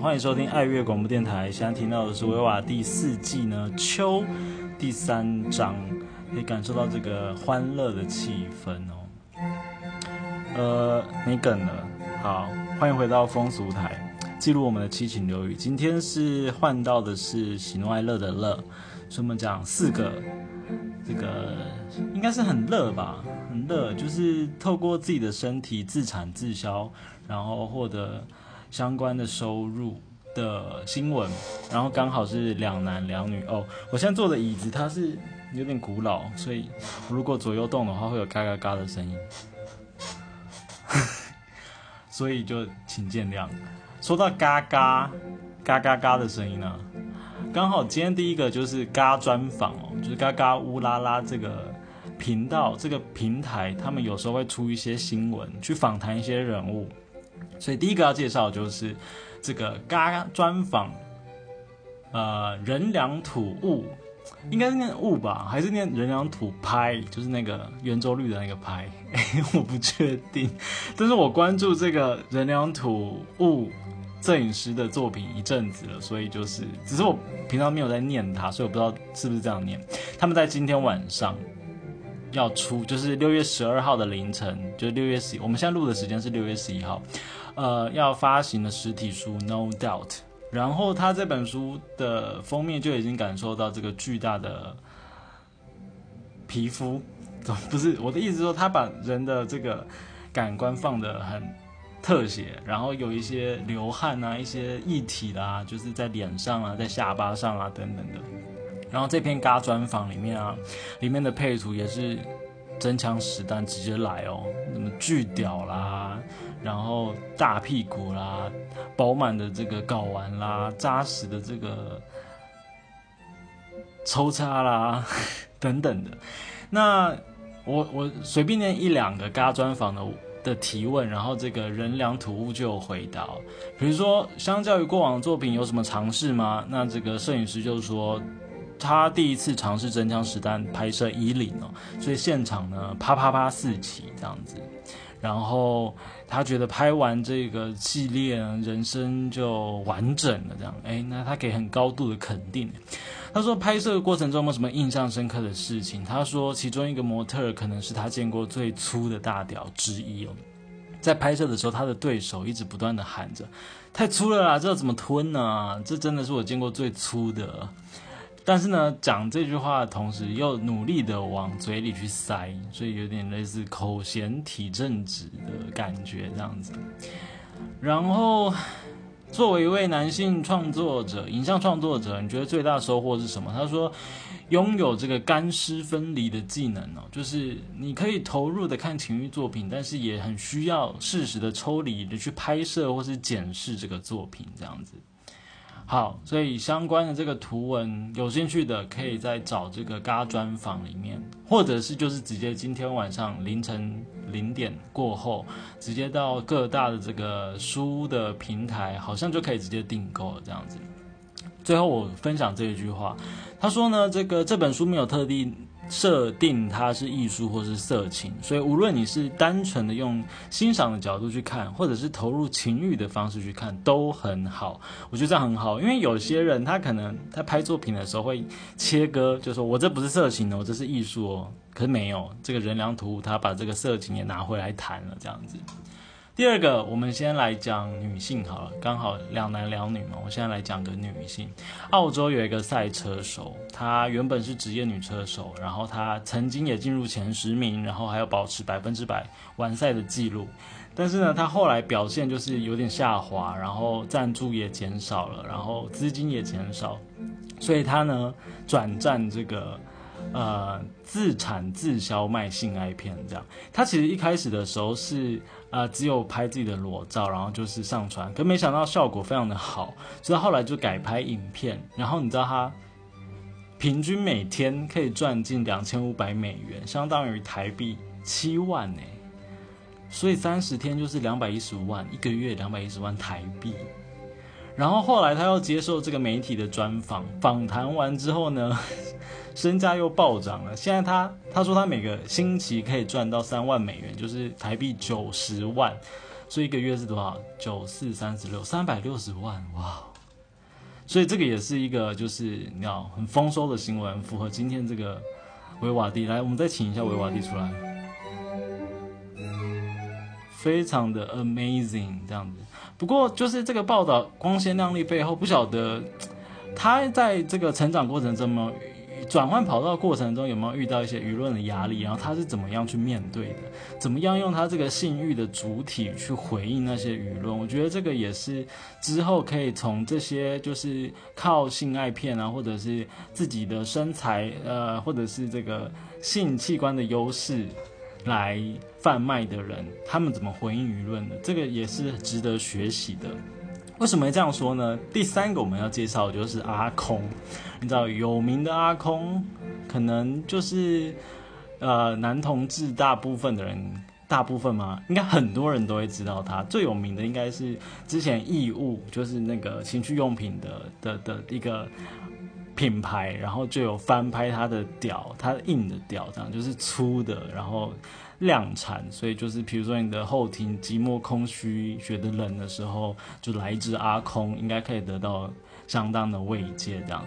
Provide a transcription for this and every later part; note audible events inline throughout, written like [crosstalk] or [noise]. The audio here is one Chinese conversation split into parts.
欢迎收听爱乐广播电台。现在听到的是维瓦第四季呢秋第三章，可以感受到这个欢乐的气氛哦。呃，没梗了。好，欢迎回到风俗台，记录我们的七情六欲。今天是换到的是喜怒哀乐的乐，所以我们讲四个，这个应该是很乐吧，很乐，就是透过自己的身体自产自销，然后获得。相关的收入的新闻，然后刚好是两男两女哦。我现在坐的椅子它是有点古老，所以如果左右动的话会有嘎嘎嘎的声音，[laughs] 所以就请见谅。说到嘎嘎嘎嘎嘎的声音呢，刚好今天第一个就是嘎专访哦，就是嘎嘎乌拉拉这个频道这个平台，他们有时候会出一些新闻，去访谈一些人物。所以第一个要介绍就是这个嘎专访，呃，人良土物，应该是念物吧，还是念人良土拍？就是那个圆周率的那个拍，我不确定。但是我关注这个人良土物摄影师的作品一阵子了，所以就是，只是我平常没有在念他，所以我不知道是不是这样念。他们在今天晚上要出，就是六月十二号的凌晨，就六月十，我们现在录的时间是六月十一号。呃，要发行的实体书《No Doubt》，然后他这本书的封面就已经感受到这个巨大的皮肤，[laughs] 不是我的意思说，他把人的这个感官放的很特写，然后有一些流汗啊，一些液体啦，就是在脸上啊，在下巴上啊等等的。然后这篇嘎专访里面啊，里面的配图也是真枪实弹直接来哦，什么巨屌啦。然后大屁股啦，饱满的这个睾丸啦，扎实的这个抽插啦，[laughs] 等等的。那我我随便念一两个嘎专访的的提问，然后这个人良土物就有回答。比如说，相较于过往的作品，有什么尝试吗？那这个摄影师就说，他第一次尝试真枪实弹拍摄衣领哦，所以现场呢啪啪啪四起这样子。然后他觉得拍完这个系列，人生就完整了。这样，哎，那他给很高度的肯定。他说，拍摄过程中有没有什么印象深刻的事情？他说，其中一个模特可能是他见过最粗的大屌之一哦。在拍摄的时候，他的对手一直不断的喊着：“太粗了啦，这怎么吞呢？这真的是我见过最粗的。”但是呢，讲这句话的同时，又努力的往嘴里去塞，所以有点类似口嫌体正直的感觉这样子。然后，作为一位男性创作者、影像创作者，你觉得最大收获是什么？他说，拥有这个干湿分离的技能哦，就是你可以投入的看情欲作品，但是也很需要适时的抽离的去拍摄或是检视这个作品这样子。好，所以相关的这个图文，有兴趣的可以再找这个嘎专访里面，或者是就是直接今天晚上凌晨零点过后，直接到各大的这个书的平台，好像就可以直接订购了这样子。最后我分享这一句话，他说呢，这个这本书没有特地。设定它是艺术或是色情，所以无论你是单纯的用欣赏的角度去看，或者是投入情欲的方式去看，都很好。我觉得这样很好，因为有些人他可能在拍作品的时候会切割，就说我这不是色情的，我这是艺术哦。可是没有，这个人良图他把这个色情也拿回来谈了，这样子。第二个，我们先来讲女性好了，刚好两男两女嘛。我现在来讲个女性。澳洲有一个赛车手，她原本是职业女车手，然后她曾经也进入前十名，然后还要保持百分之百完赛的记录。但是呢，她后来表现就是有点下滑，然后赞助也减少了，然后资金也减少，所以她呢转战这个。呃，自产自销卖性爱片这样，他其实一开始的时候是呃只有拍自己的裸照，然后就是上传，可没想到效果非常的好，所以后来就改拍影片，然后你知道他平均每天可以赚近两千五百美元，相当于台币七万呢，所以三十天就是两百一十万，一个月两百一十万台币。然后后来他又接受这个媒体的专访，访谈完之后呢，[laughs] 身价又暴涨了。现在他他说他每个星期可以赚到三万美元，就是台币九十万，所以一个月是多少？九四三十六，三百六十万，哇！所以这个也是一个就是你知道很丰收的新闻，符合今天这个维瓦蒂。来，我们再请一下维瓦蒂出来，非常的 amazing 这样子。不过，就是这个报道光鲜亮丽背后，不晓得 [tsk] 他在这个成长过程中，转换跑道过程中有没有遇到一些舆论的压力，然后他是怎么样去面对的？怎么样用他这个性欲的主体去回应那些舆论？我觉得这个也是之后可以从这些就是靠性爱片啊，或者是自己的身材，呃，或者是这个性器官的优势。来贩卖的人，他们怎么回应舆论的？这个也是值得学习的。为什么这样说呢？第三个我们要介绍的就是阿空。你知道有名的阿空，可能就是呃男同志，大部分的人，大部分吗？应该很多人都会知道他。最有名的应该是之前义物，就是那个情趣用品的的的一个。品牌，然后就有翻拍它的屌，它硬的调，这样就是粗的，然后量产，所以就是比如说你的后庭寂寞空虚，觉得冷的时候，就来一支阿空，应该可以得到。相当的慰藉，这样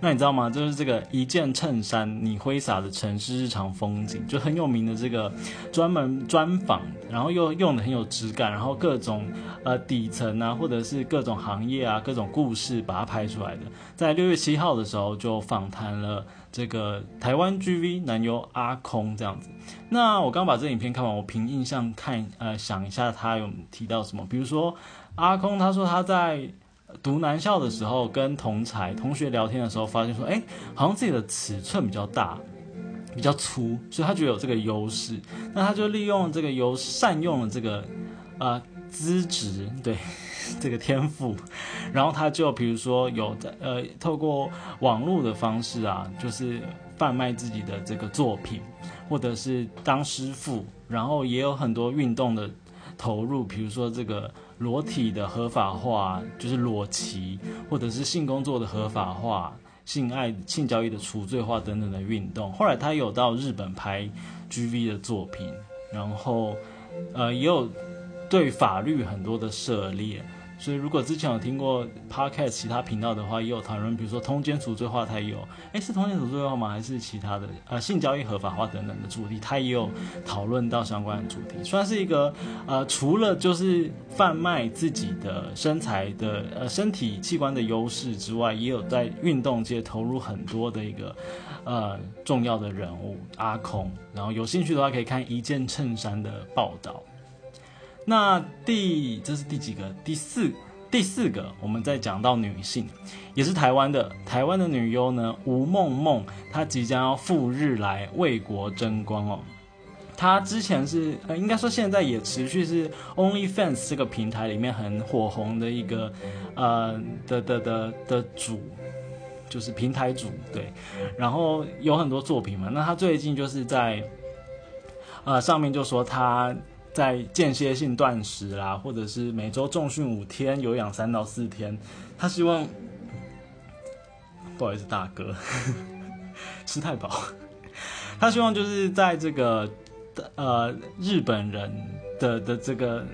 那你知道吗？就是这个一件衬衫，你挥洒的城市日常风景，就很有名的这个专门专访，然后又用的很有质感，然后各种呃底层啊，或者是各种行业啊，各种故事把它拍出来的。在六月七号的时候，就访谈了这个台湾 GV 男优阿空这样子。那我刚把这影片看完，我凭印象看呃想一下他有提到什么，比如说阿空他说他在。读男校的时候，跟同才同学聊天的时候，发现说，哎，好像自己的尺寸比较大，比较粗，所以他觉得有这个优势。那他就利用这个优，善用了这个，呃，资质，对，这个天赋。然后他就比如说有在，呃，透过网络的方式啊，就是贩卖自己的这个作品，或者是当师傅，然后也有很多运动的投入，比如说这个。裸体的合法化，就是裸骑，或者是性工作的合法化、性爱、性交易的除罪化等等的运动。后来他有到日本拍 GV 的作品，然后，呃，也有对法律很多的涉猎。所以，如果之前有听过 Podcast 其他频道的话，也有讨论，比如说通奸除罪化，它也有，哎，是通奸除罪化吗？还是其他的？呃，性交易合法化等等的主题，它也有讨论到相关的主题，算是一个呃，除了就是贩卖自己的身材的呃身体器官的优势之外，也有在运动界投入很多的一个呃重要的人物阿空。然后有兴趣的话，可以看一件衬衫的报道。那第这是第几个？第四第四个，我们再讲到女性，也是台湾的台湾的女优呢，吴梦梦，她即将要赴日来为国争光哦。她之前是呃，应该说现在也持续是 OnlyFans 这个平台里面很火红的一个呃的的的的主，就是平台主对，然后有很多作品嘛。那她最近就是在呃上面就说她。在间歇性断食啦，或者是每周重训五天，有氧三到四天。他希望，不好意思，大哥，[laughs] 吃太饱。他希望就是在这个呃日本人的的这个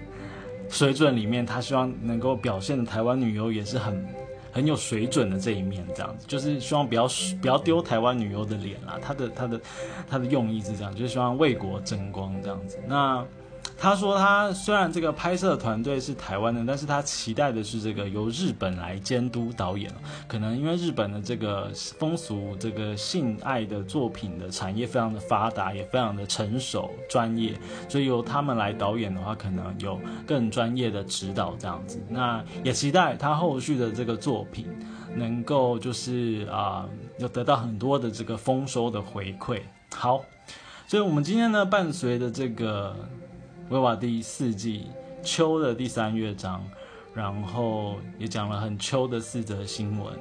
水准里面，他希望能够表现的台湾女优也是很很有水准的这一面，这样子就是希望不要不要丢台湾女优的脸啦。他的他的他的用意是这样，就是希望为国争光这样子。那。他说，他虽然这个拍摄团队是台湾的，但是他期待的是这个由日本来监督导演。可能因为日本的这个风俗，这个性爱的作品的产业非常的发达，也非常的成熟专业，所以由他们来导演的话，可能有更专业的指导这样子。那也期待他后续的这个作品能够就是啊，有得到很多的这个丰收的回馈。好，所以我们今天呢，伴随着这个。维瓦第四季秋的第三乐章，然后也讲了很秋的四则新闻，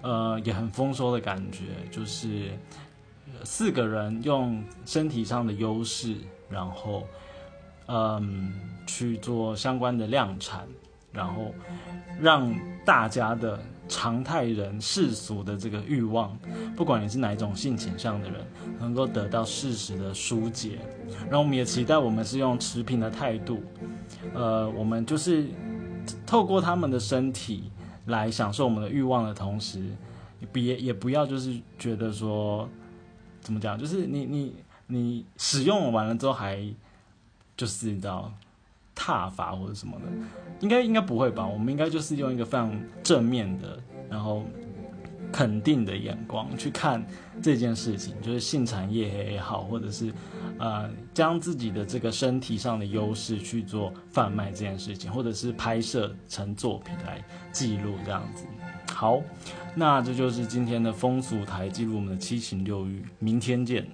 呃，也很丰收的感觉，就是四个人用身体上的优势，然后嗯去做相关的量产，然后让大家的常态人世俗的这个欲望，不管你是哪一种性倾向的人，能够得到适时的疏解。然后我们也期待我们是用持平的态度，呃，我们就是透过他们的身体来享受我们的欲望的同时，别也不要就是觉得说怎么讲，就是你你你使用完了之后还就是你知道。踏法或者什么的，应该应该不会吧？我们应该就是用一个非常正面的，然后肯定的眼光去看这件事情，就是性产业也好，或者是呃将自己的这个身体上的优势去做贩卖这件事情，或者是拍摄成作品来记录这样子。好，那这就是今天的风俗台记录我们的七情六欲，明天见。